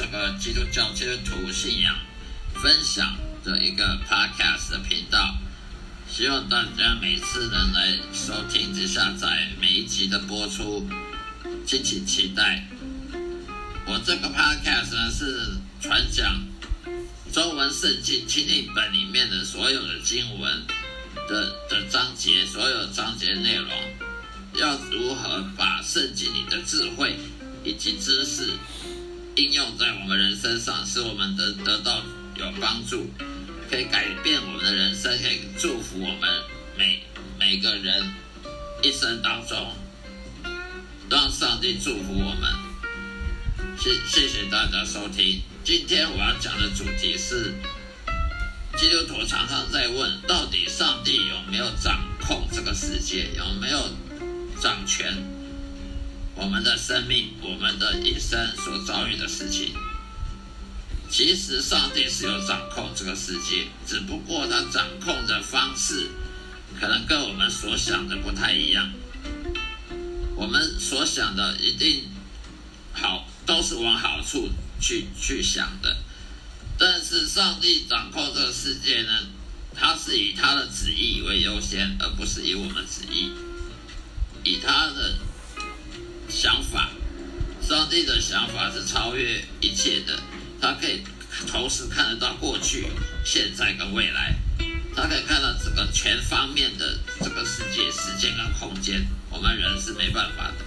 这个基督教基督徒信仰分享的一个 podcast 的频道，希望大家每次能来收听及下载每一集的播出，敬请期待。我这个 podcast 呢是传讲中文圣经钦定本里面的所有的经文的的章节，所有章节内容，要如何把圣经里的智慧以及知识应用在我们人身上，使我们得得到有帮助，可以改变我们的人生，可以祝福我们每每个人一生当中，让上帝祝福我们。谢谢谢大家收听。今天我要讲的主题是，基督徒常常在问，到底上帝有没有掌控这个世界，有没有掌权我们的生命，我们的一生所遭遇的事情？其实上帝是有掌控这个世界，只不过他掌控的方式可能跟我们所想的不太一样。我们所想的一定好。都是往好处去去想的，但是上帝掌控这个世界呢，他是以他的旨意为优先，而不是以我们旨意，以他的想法。上帝的想法是超越一切的，他可以同时看得到过去、现在跟未来，他可以看到整个全方面的这个世界、时间跟空间，我们人是没办法的。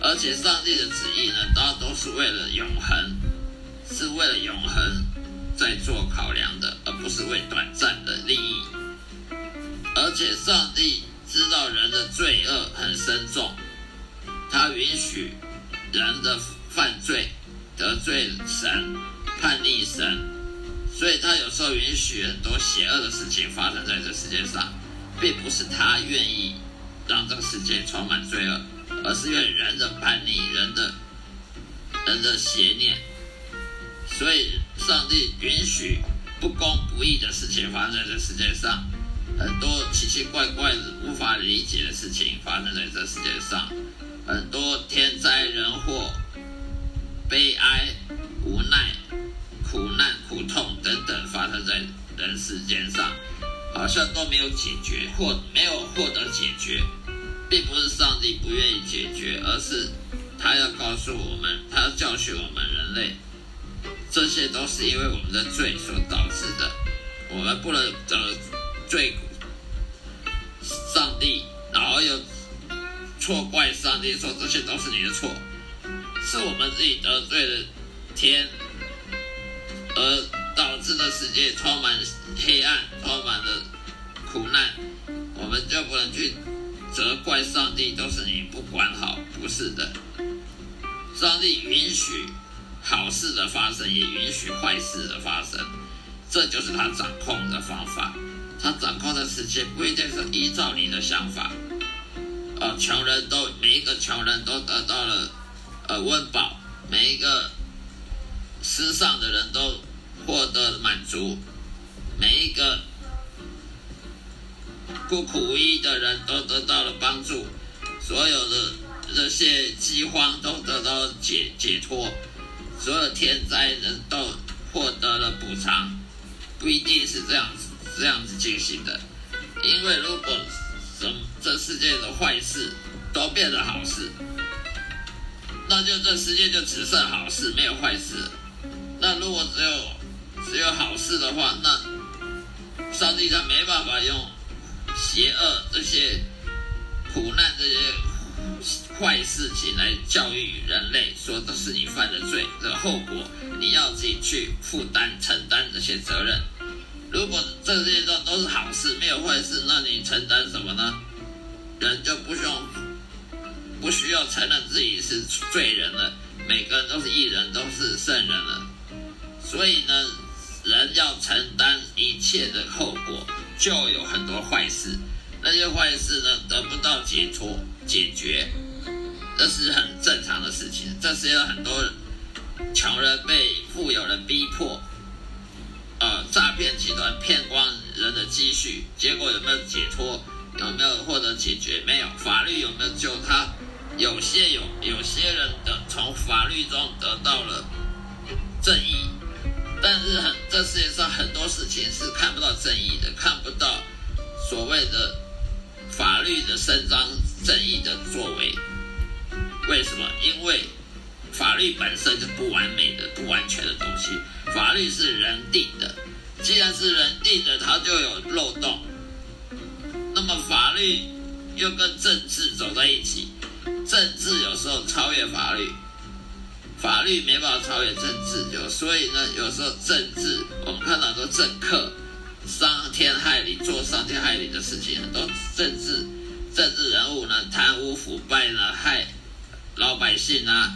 而且上帝的旨意呢，大都是为了永恒，是为了永恒在做考量的，而不是为短暂的利益。而且上帝知道人的罪恶很深重，他允许人的犯罪得罪神、叛逆神，所以他有时候允许很多邪恶的事情发生在这世界上，并不是他愿意让这个世界充满罪恶。而是因为人的叛逆，人的人的邪念，所以上帝允许不公不义的事情发生在这世界上，很多奇奇怪怪、无法理解的事情发生在这世界上，很多天灾人祸、悲哀、无奈、苦难、苦痛等等发生在人世间上，好像都没有解决或没有获得解决。并不是上帝不愿意解决，而是他要告诉我们，他要教训我们人类，这些都是因为我们的罪所导致的。我们不能得罪上帝，然后又错怪上帝，说这些都是你的错，是我们自己得罪了天，而导致的世界充满黑暗，充满了苦难，我们就不能去。责怪上帝都是你不管好，不是的。上帝允许好事的发生，也允许坏事的发生，这就是他掌控的方法。他掌控的世界不一定是依照你的想法。呃，穷人都每一个穷人都得到了呃温饱，每一个失丧的人都获得满足，每一个。孤苦无依的人都得到了帮助，所有的这些饥荒都得到解解脱，所有天灾人都获得了补偿，不一定是这样子这样子进行的，因为如果这世界的坏事都变成好事，那就这世界就只剩好事没有坏事，那如果只有只有好事的话，那上帝他没办法用。邪恶这些苦难这些坏事情来教育人类，说这是你犯的罪，这个后果你要自己去负担承担这些责任。如果这些都都是好事，没有坏事，那你承担什么呢？人就不用不需要承认自己是罪人了，每个人都是艺人，都是圣人了。所以呢，人要承担一切的后果。就有很多坏事，那些坏事呢得不到解脱解决，这是很正常的事情。这是有很多穷人被富有人逼迫，呃，诈骗集团骗光人的积蓄，结果有没有解脱？有没有获得解决？没有。法律有没有救他？有些有，有些人的从法律中得到了正义，但是很这世界上很多事情是看不到正义的，看不到所谓的法律的伸张正义的作为。为什么？因为法律本身就不完美的、不完全的东西。法律是人定的，既然是人定的，它就有漏洞。那么法律又跟政治走在一起，政治有时候超越法律，法律没办法超越政治，就所以呢，有时候政治我们看到很多政客伤天害理，做伤天害理的事情，很多政治政治人物呢贪污腐败呢害老百姓啊，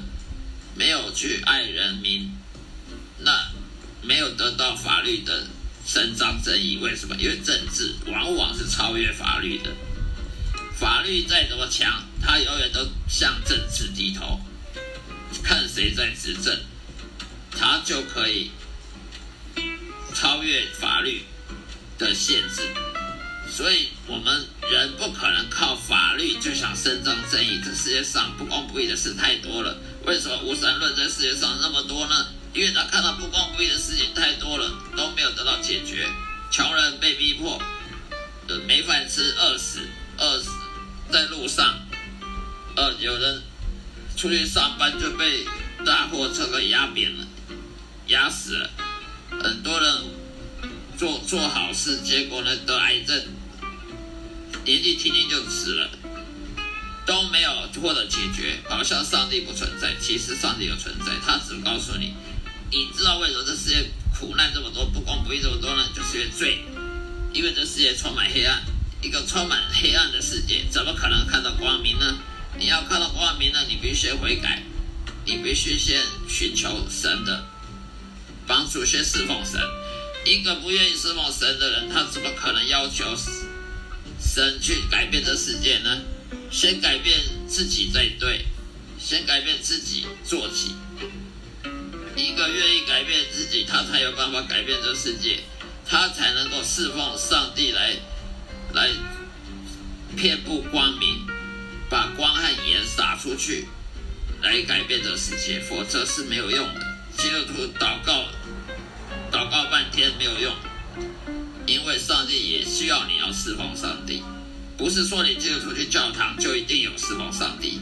没有去爱人民，那。没有得到法律的伸张正义，为什么？因为政治往往是超越法律的。法律再怎么强，它永远都向政治低头，看谁在执政，他就可以超越法律的限制。所以，我们人不可能靠法律就想伸张正义。这世界上不公不义的事太多了。为什么无神论在世界上那么多呢？因为他看到不公不义的事情太多了，都没有得到解决，穷人被逼迫，呃，没饭吃，饿死，饿死在路上，呃，有人出去上班就被大货车给压扁了，压死了，很多人做做好事，结果呢得癌症，年纪轻轻就死了，都没有获得解决，好像上帝不存在，其实上帝有存在，他只告诉你。你知道为什么这世界苦难这么多，不公不义这么多呢？就是因为罪，因为这世界充满黑暗。一个充满黑暗的世界，怎么可能看到光明呢？你要看到光明呢，你必须悔改，你必须先寻求神的帮助，先侍奉神。一个不愿意侍奉神的人，他怎么可能要求神去改变这世界呢？先改变自己再对，先改变自己做起。一个愿意改变自己，他才有办法改变这世界，他才能够侍奉上帝来遍布光明，把光和盐撒出去，来改变这世界，否则是没有用的。基督徒祷告祷告半天没有用，因为上帝也需要你要侍奉上帝，不是说你基督徒去教堂就一定有侍奉上帝，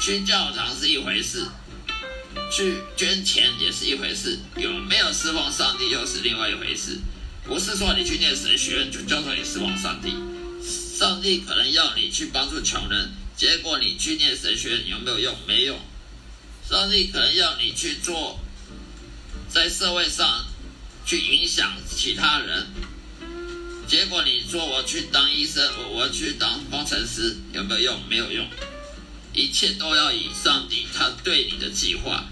去教堂是一回事。去捐钱也是一回事，有没有侍奉上帝又是另外一回事。不是说你去念神学院就叫做你侍奉上帝，上帝可能要你去帮助穷人，结果你去念神学有没有用？没用。上帝可能要你去做，在社会上去影响其他人，结果你说我去当医生，我我去当工程师，有没有用？没有用。一切都要以上帝他对你的计划。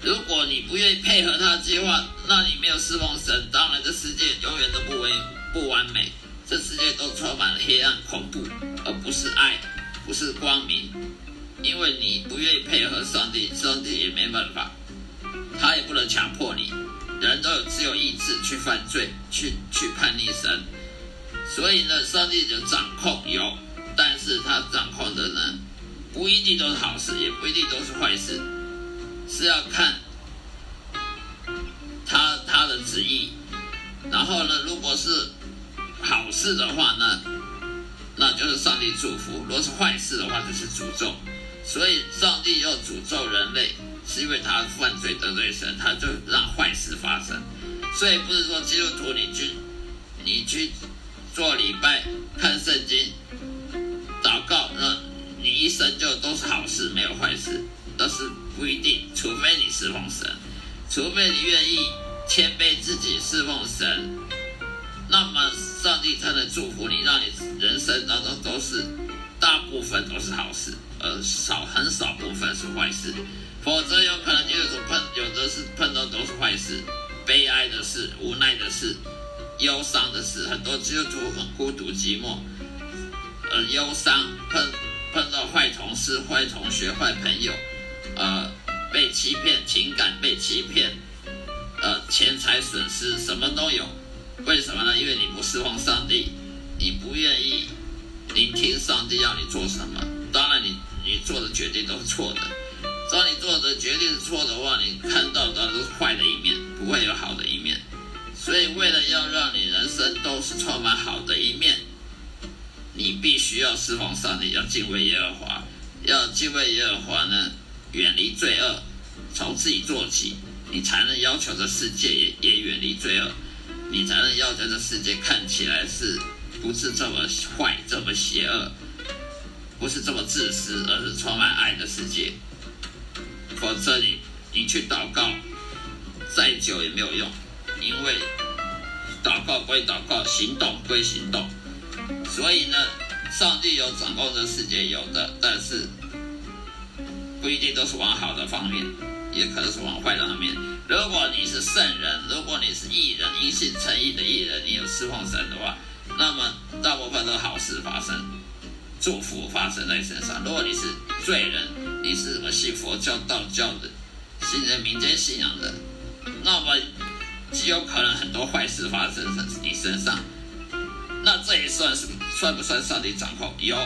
如果你不愿意配合他的计划，那你没有侍奉神，当然这世界永远都不完不完美，界都充满了黑暗恐怖，而不是爱，不是光明。因为你不愿意配合上帝，上帝也没办法，他也不能强迫你。人都有自由意志去犯罪，去去叛逆神。所以呢，上帝的掌控有，但是他掌控的呢，不一定都是好事，也不一定都是坏事。是要看他他的旨意，然后呢，如果是是的话呢，那就是上帝祝福；如果是坏事的话，就是诅咒。所以上帝要诅咒人类，是因为他犯罪得罪神，他就让坏事发生。所以不是说基督徒你去你去做礼拜、看圣经、祷告，那你一生就都是好事，没有坏事。都是不一定，除非你侍奉神，除非你愿意谦卑自己侍奉神，上帝才能祝福你，让你人生当中都是大部分都是好事，而少很少部分是坏事。否则有可能就有碰，有的是碰到都是坏事，悲哀的事、无奈的事、忧伤的事，很多基督徒很孤独寂寞，呃，忧伤碰碰到坏同事、坏同学、坏朋友。呃，被欺骗，情感被欺骗，呃，钱财损失，什么都有。为什么呢？因为你不侍奉上帝，你不愿意聆听上帝要你做什么。当然，你你做的决定都是错的。当你做的决定是错的话，你看到的都是坏的一面，不会有好的一面。所以，为了要让你人生都是充满好的一面，你必须要释放上帝，要敬畏耶和华，要敬畏耶和华呢，远离罪恶，从自己做起，你才能要求这世界也也远离罪恶，你才能要求这世界看起来是不是这么坏、这么邪恶，不是这么自私，而是充满爱的世界。否则，你你去祷告再久也没有用。因为祷告归祷告，行动归行动，所以呢，上帝有掌控这世界，有的，但是不一定都是往好的方面，也可能是往坏的方面。如果你是圣人，如果你是艺人，因信诚意的艺人，你有侍奉神的话，那么大部分都好事发生，祝福发生在身上。如果你是罪人，你是什么信佛教、道教的，信人民间信仰的，那么。极有可能很多坏事发生在你身上，那这也算是算不算上帝掌控？有，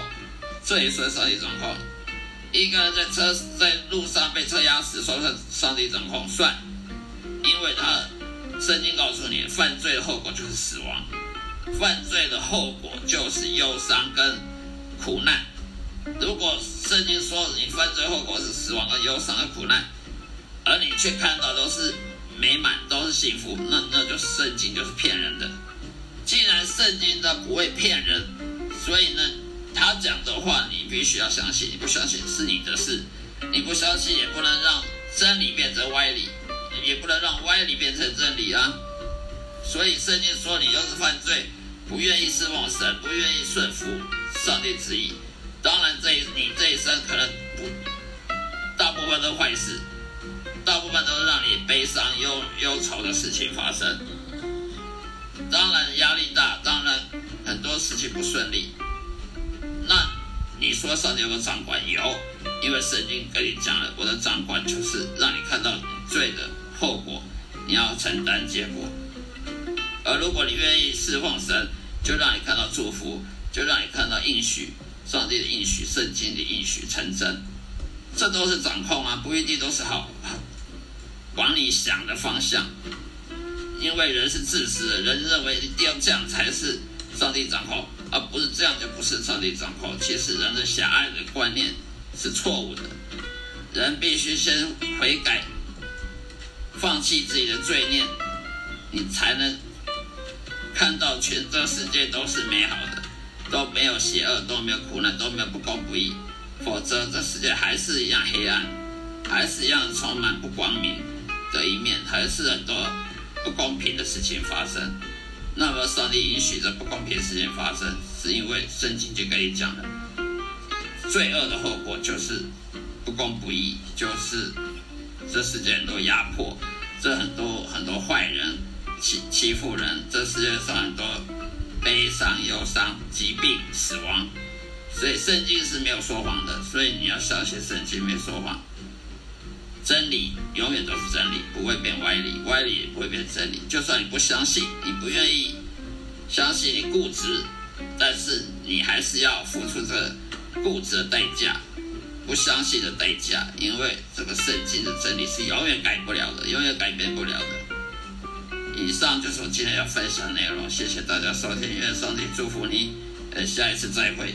这也算上帝掌控。一个人在车在路上被车压死，算不算上帝掌控？算，因为他圣经告诉你，犯罪的后果就是死亡，犯罪的后果就是忧伤跟苦难。如果圣经说你犯罪后果是死亡跟忧伤跟苦难，而你却看到都是。美满都是幸福，那那就是圣经就是骗人的。既然圣经它不会骗人，所以呢，他讲的话你必须要相信。你不相信是你的事，你不相信也不能让真理变成歪理，也不能让歪理变成真理啊。所以圣经说你要是犯罪，不愿意侍奉神，不愿意顺服上帝旨意，当然这你这一生可能不大部分都坏事。大部分都是让你悲伤、忧忧愁的事情发生。当然压力大，当然很多事情不顺利。那你说上帝有没有掌管？有，因为圣经跟你讲了，我的掌管就是让你看到你罪的后果，你要承担结果。而如果你愿意侍奉神，就让你看到祝福，就让你看到应许，上帝的应许，圣经的应许成真。这都是掌控啊，不一定都是好。往你想的方向，因为人是自私的，人认为一定要这样才是上帝掌控，而不是这样就不是上帝掌控。其实人的狭隘的观念是错误的，人必须先悔改，放弃自己的罪孽，你才能看到全这世界都是美好的，都没有邪恶，都没有苦难，都没有不公不义，否则这世界还是一样黑暗，还是一样充满不光明。的一面还是很多不公平的事情发生。那么上帝允许这不公平事情发生，是因为圣经就跟你讲了，罪恶的后果就是不公不义，就是这世界很多压迫，这很多很多坏人欺欺负人，这世界上很多悲伤、忧伤、疾病、死亡。所以圣经是没有说谎的，所以你要相信圣经没说谎。真理永远都是真理，不会变歪理，歪理也不会变真理。就算你不相信，你不愿意相信，你固执，但是你还是要付出这固执的代价，不相信的代价。因为这个圣经的真理是永远改不了的，永远改变不了的。以上就是我今天要分享的内容，谢谢大家收听，愿上帝祝福你，呃，下一次再会。